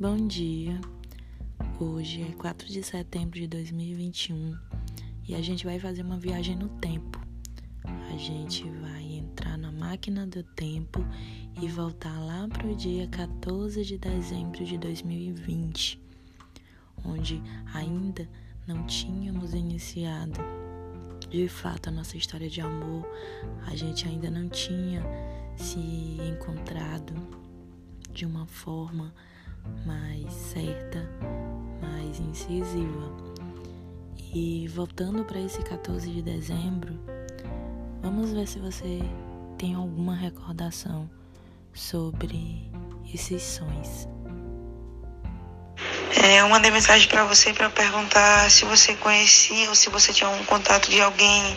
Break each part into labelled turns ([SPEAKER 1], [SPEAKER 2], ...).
[SPEAKER 1] Bom dia. Hoje é 4 de setembro de 2021 e a gente vai fazer uma viagem no tempo. A gente vai entrar na máquina do tempo e voltar lá para o dia 14 de dezembro de 2020, onde ainda não tínhamos iniciado de fato a nossa história de amor, a gente ainda não tinha se encontrado de uma forma mais certa, mais incisiva. E voltando para esse 14 de dezembro, vamos ver se você tem alguma recordação sobre esses sonhos.
[SPEAKER 2] É, eu mandei mensagem para você para perguntar se você conhecia ou se você tinha um contato de alguém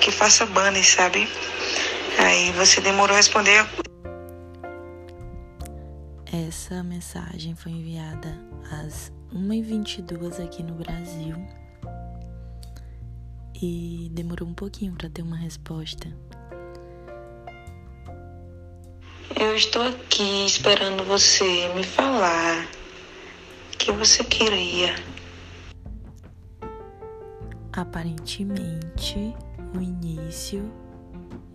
[SPEAKER 2] que faça banner, sabe? Aí você demorou a responder.
[SPEAKER 1] Essa mensagem foi enviada às 1h22 aqui no Brasil e demorou um pouquinho para ter uma resposta.
[SPEAKER 2] Eu estou aqui esperando você me falar que você queria.
[SPEAKER 1] Aparentemente, o início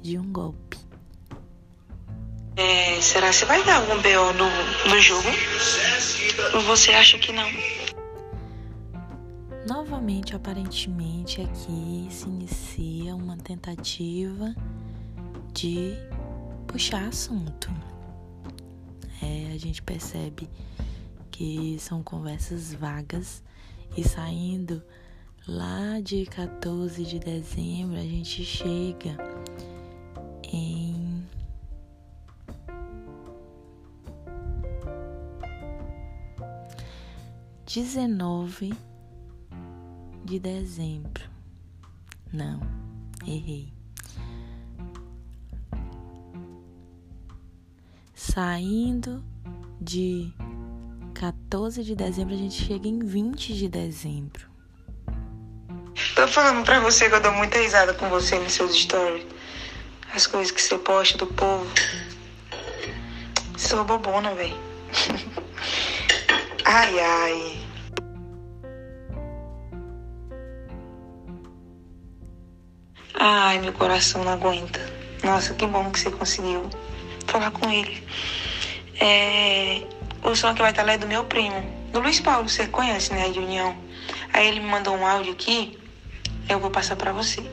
[SPEAKER 1] de um golpe.
[SPEAKER 2] É, será que vai dar algum BO no, no jogo? Ou você acha que não?
[SPEAKER 1] Novamente, aparentemente, aqui se inicia uma tentativa de puxar assunto. É, a gente percebe que são conversas vagas e saindo lá de 14 de dezembro a gente chega em dezenove de dezembro. Não, errei. Saindo de 14 de dezembro, a gente chega em 20 de dezembro.
[SPEAKER 2] Tô falando pra você que eu dou muita risada com você nos seus stories. As coisas que você posta do povo. Sou bobona, velho. ai, ai. Ai, meu coração não aguenta. Nossa, que bom que você conseguiu falar com ele. É, o som que vai estar lá é do meu primo, do Luiz Paulo, você conhece, né, de União. Aí ele me mandou um áudio aqui, eu vou passar para você.